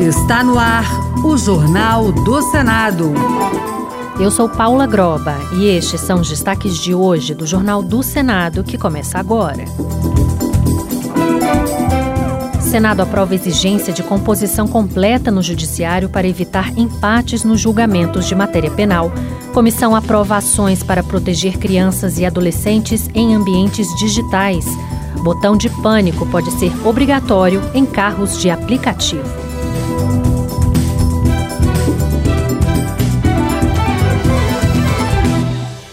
Está no ar o Jornal do Senado. Eu sou Paula Groba e estes são os destaques de hoje do Jornal do Senado que começa agora. Senado aprova exigência de composição completa no Judiciário para evitar empates nos julgamentos de matéria penal. Comissão aprova ações para proteger crianças e adolescentes em ambientes digitais. Botão de pânico pode ser obrigatório em carros de aplicativo.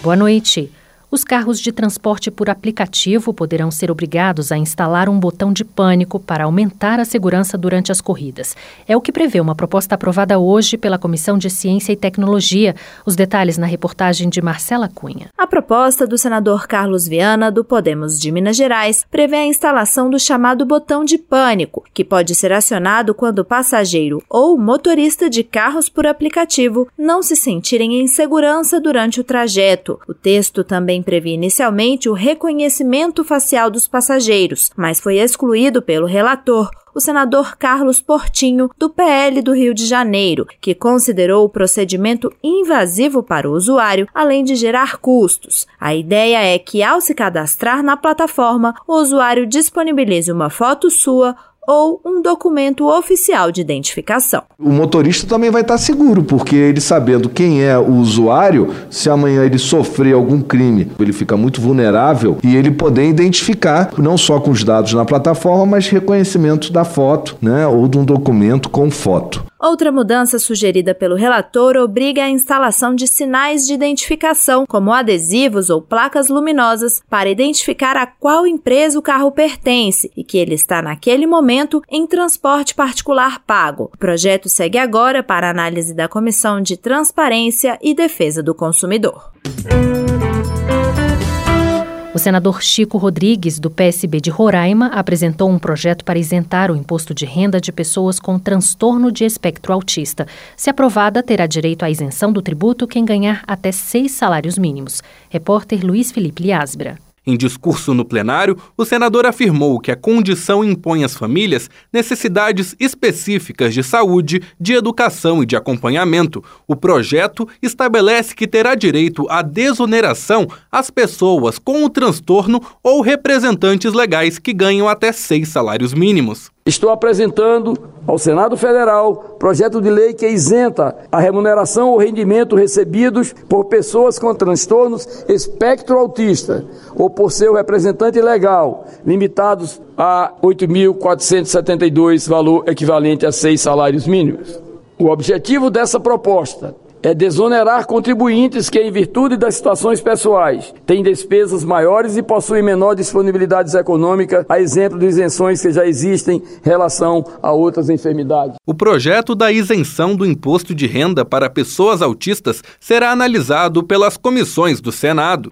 Boa noite. Os carros de transporte por aplicativo poderão ser obrigados a instalar um botão de pânico para aumentar a segurança durante as corridas. É o que prevê uma proposta aprovada hoje pela Comissão de Ciência e Tecnologia. Os detalhes na reportagem de Marcela Cunha. A proposta do senador Carlos Viana, do Podemos de Minas Gerais, prevê a instalação do chamado botão de pânico, que pode ser acionado quando o passageiro ou motorista de carros por aplicativo não se sentirem em segurança durante o trajeto. O texto também também previa inicialmente o reconhecimento facial dos passageiros, mas foi excluído pelo relator, o senador Carlos Portinho, do PL do Rio de Janeiro, que considerou o procedimento invasivo para o usuário, além de gerar custos. A ideia é que, ao se cadastrar na plataforma, o usuário disponibilize uma foto sua ou um documento oficial de identificação. O motorista também vai estar seguro, porque ele sabendo quem é o usuário, se amanhã ele sofrer algum crime, ele fica muito vulnerável e ele poder identificar não só com os dados na plataforma, mas reconhecimento da foto, né, ou de um documento com foto. Outra mudança sugerida pelo relator obriga a instalação de sinais de identificação, como adesivos ou placas luminosas, para identificar a qual empresa o carro pertence e que ele está naquele momento em transporte particular pago. O projeto segue agora para análise da Comissão de Transparência e Defesa do Consumidor. O senador Chico Rodrigues, do PSB de Roraima, apresentou um projeto para isentar o imposto de renda de pessoas com transtorno de espectro autista. Se aprovada, terá direito à isenção do tributo quem ganhar até seis salários mínimos. Repórter Luiz Felipe Liasbra. Em discurso no plenário, o senador afirmou que a condição impõe às famílias necessidades específicas de saúde, de educação e de acompanhamento. O projeto estabelece que terá direito à desoneração às pessoas com o transtorno ou representantes legais que ganham até seis salários mínimos. Estou apresentando ao Senado Federal projeto de lei que isenta a remuneração ou rendimento recebidos por pessoas com transtornos espectro autista ou por seu representante legal, limitados a 8.472, valor equivalente a seis salários mínimos. O objetivo dessa proposta é desonerar contribuintes que, em virtude das situações pessoais, têm despesas maiores e possuem menor disponibilidade econômica, a exemplo de isenções que já existem em relação a outras enfermidades. O projeto da isenção do imposto de renda para pessoas autistas será analisado pelas comissões do Senado.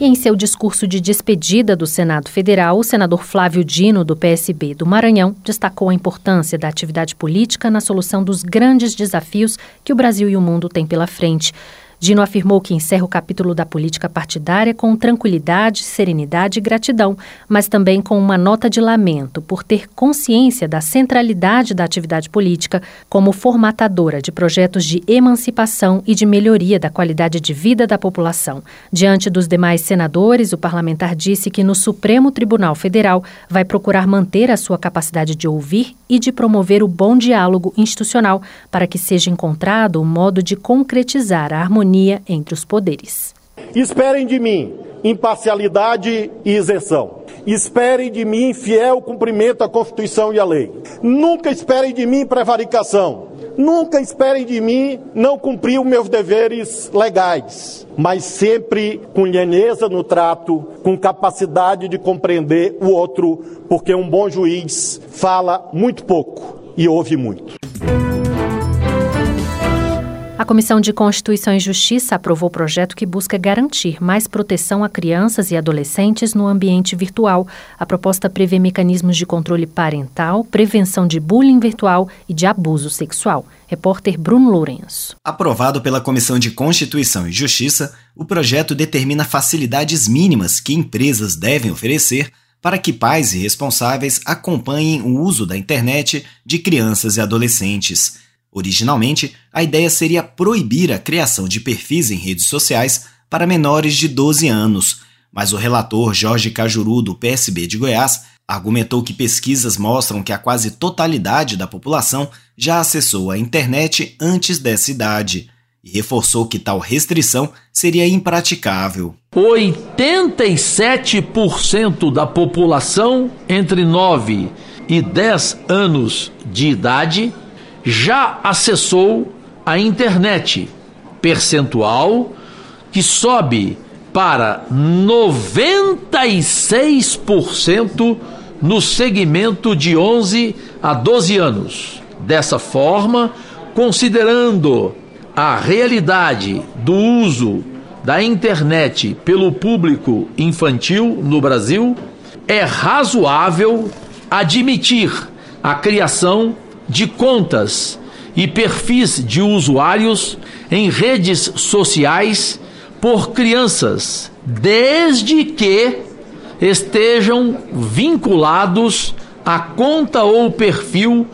E em seu discurso de despedida do Senado Federal, o senador Flávio Dino, do PSB do Maranhão, destacou a importância da atividade política na solução dos grandes desafios que o Brasil e o mundo têm pela frente. Dino afirmou que encerra o capítulo da política partidária com tranquilidade, serenidade e gratidão, mas também com uma nota de lamento por ter consciência da centralidade da atividade política como formatadora de projetos de emancipação e de melhoria da qualidade de vida da população. Diante dos demais senadores, o parlamentar disse que no Supremo Tribunal Federal vai procurar manter a sua capacidade de ouvir e de promover o bom diálogo institucional para que seja encontrado um modo de concretizar a harmonia harmonia entre os poderes. Esperem de mim imparcialidade e isenção. Esperem de mim fiel cumprimento à Constituição e à lei. Nunca esperem de mim prevaricação. Nunca esperem de mim não cumprir os meus deveres legais, mas sempre com lheneza no trato, com capacidade de compreender o outro, porque um bom juiz fala muito pouco e ouve muito. A Comissão de Constituição e Justiça aprovou o projeto que busca garantir mais proteção a crianças e adolescentes no ambiente virtual. A proposta prevê mecanismos de controle parental, prevenção de bullying virtual e de abuso sexual. Repórter Bruno Lourenço. Aprovado pela Comissão de Constituição e Justiça, o projeto determina facilidades mínimas que empresas devem oferecer para que pais e responsáveis acompanhem o uso da internet de crianças e adolescentes. Originalmente, a ideia seria proibir a criação de perfis em redes sociais para menores de 12 anos, mas o relator Jorge Cajuru, do PSB de Goiás, argumentou que pesquisas mostram que a quase totalidade da população já acessou a internet antes dessa idade e reforçou que tal restrição seria impraticável. 87% da população entre 9 e 10 anos de idade já acessou a internet, percentual que sobe para 96% no segmento de 11 a 12 anos. Dessa forma, considerando a realidade do uso da internet pelo público infantil no Brasil, é razoável admitir a criação de contas e perfis de usuários em redes sociais por crianças, desde que estejam vinculados à conta ou perfil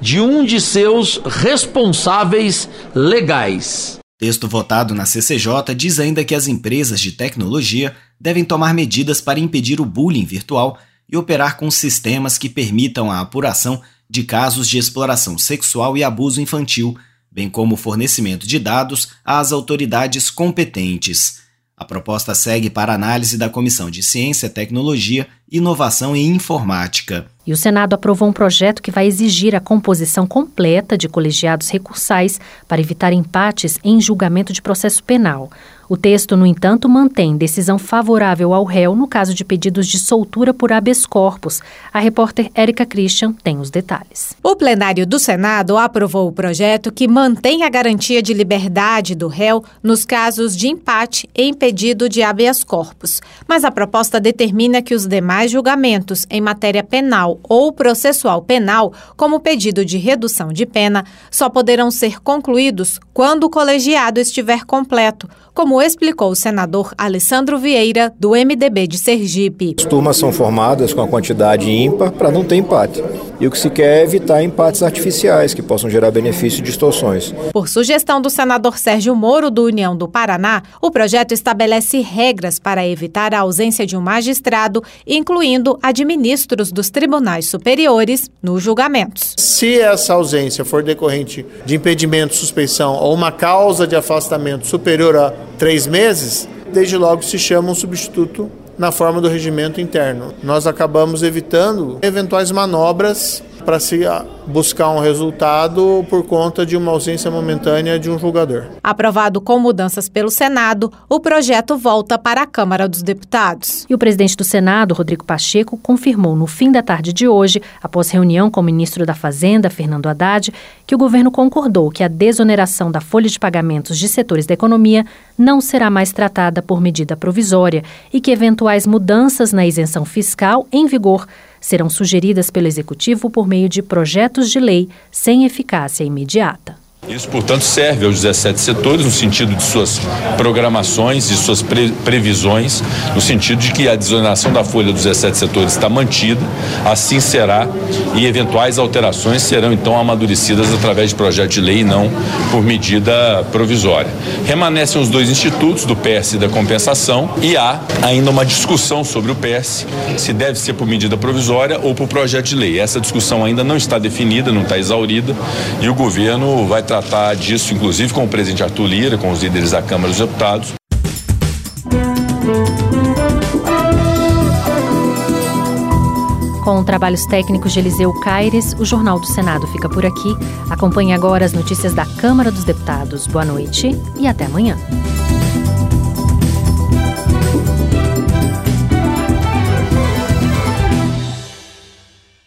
de um de seus responsáveis legais. Texto votado na CCJ diz ainda que as empresas de tecnologia devem tomar medidas para impedir o bullying virtual e operar com sistemas que permitam a apuração de casos de exploração sexual e abuso infantil, bem como o fornecimento de dados às autoridades competentes. A proposta segue para análise da Comissão de Ciência, Tecnologia, Inovação e Informática. E o Senado aprovou um projeto que vai exigir a composição completa de colegiados recursais para evitar empates em julgamento de processo penal. O texto, no entanto, mantém decisão favorável ao réu no caso de pedidos de soltura por habeas corpus. A repórter Érica Christian tem os detalhes. O plenário do Senado aprovou o projeto que mantém a garantia de liberdade do réu nos casos de empate em pedido de habeas corpus. Mas a proposta determina que os demais julgamentos em matéria penal ou processual penal, como pedido de redução de pena, só poderão ser concluídos quando o colegiado estiver completo como explicou o senador Alessandro Vieira, do MDB de Sergipe. As turmas são formadas com a quantidade ímpar para não ter empate. E o que se quer é evitar empates artificiais que possam gerar benefício e distorções. Por sugestão do senador Sérgio Moro, do União do Paraná, o projeto estabelece regras para evitar a ausência de um magistrado, incluindo administros dos tribunais superiores, nos julgamentos. Se essa ausência for decorrente de impedimento, suspeição ou uma causa de afastamento superior a três meses, desde logo se chama um substituto na forma do regimento interno. Nós acabamos evitando eventuais manobras para se ah, buscar um resultado por conta de uma ausência momentânea de um julgador. Aprovado com mudanças pelo Senado, o projeto volta para a Câmara dos Deputados. E o presidente do Senado, Rodrigo Pacheco, confirmou no fim da tarde de hoje, após reunião com o ministro da Fazenda, Fernando Haddad, que o governo concordou que a desoneração da folha de pagamentos de setores da economia não será mais tratada por medida provisória e que eventuais mudanças na isenção fiscal em vigor serão sugeridas pelo Executivo por meio de projetos de lei sem eficácia imediata. Isso, portanto, serve aos 17 setores no sentido de suas programações e suas pre previsões, no sentido de que a desoneração da folha dos 17 setores está mantida, assim será, e eventuais alterações serão então amadurecidas através de projeto de lei e não por medida provisória. Remanescem os dois institutos, do PS e da compensação, e há ainda uma discussão sobre o PS, se deve ser por medida provisória ou por projeto de lei. Essa discussão ainda não está definida, não está exaurida, e o governo vai tratar disso, inclusive com o presidente Arthur Lira, com os líderes da Câmara dos Deputados. Com trabalhos técnicos de Eliseu Caires, o Jornal do Senado fica por aqui. Acompanhe agora as notícias da Câmara dos Deputados. Boa noite e até amanhã.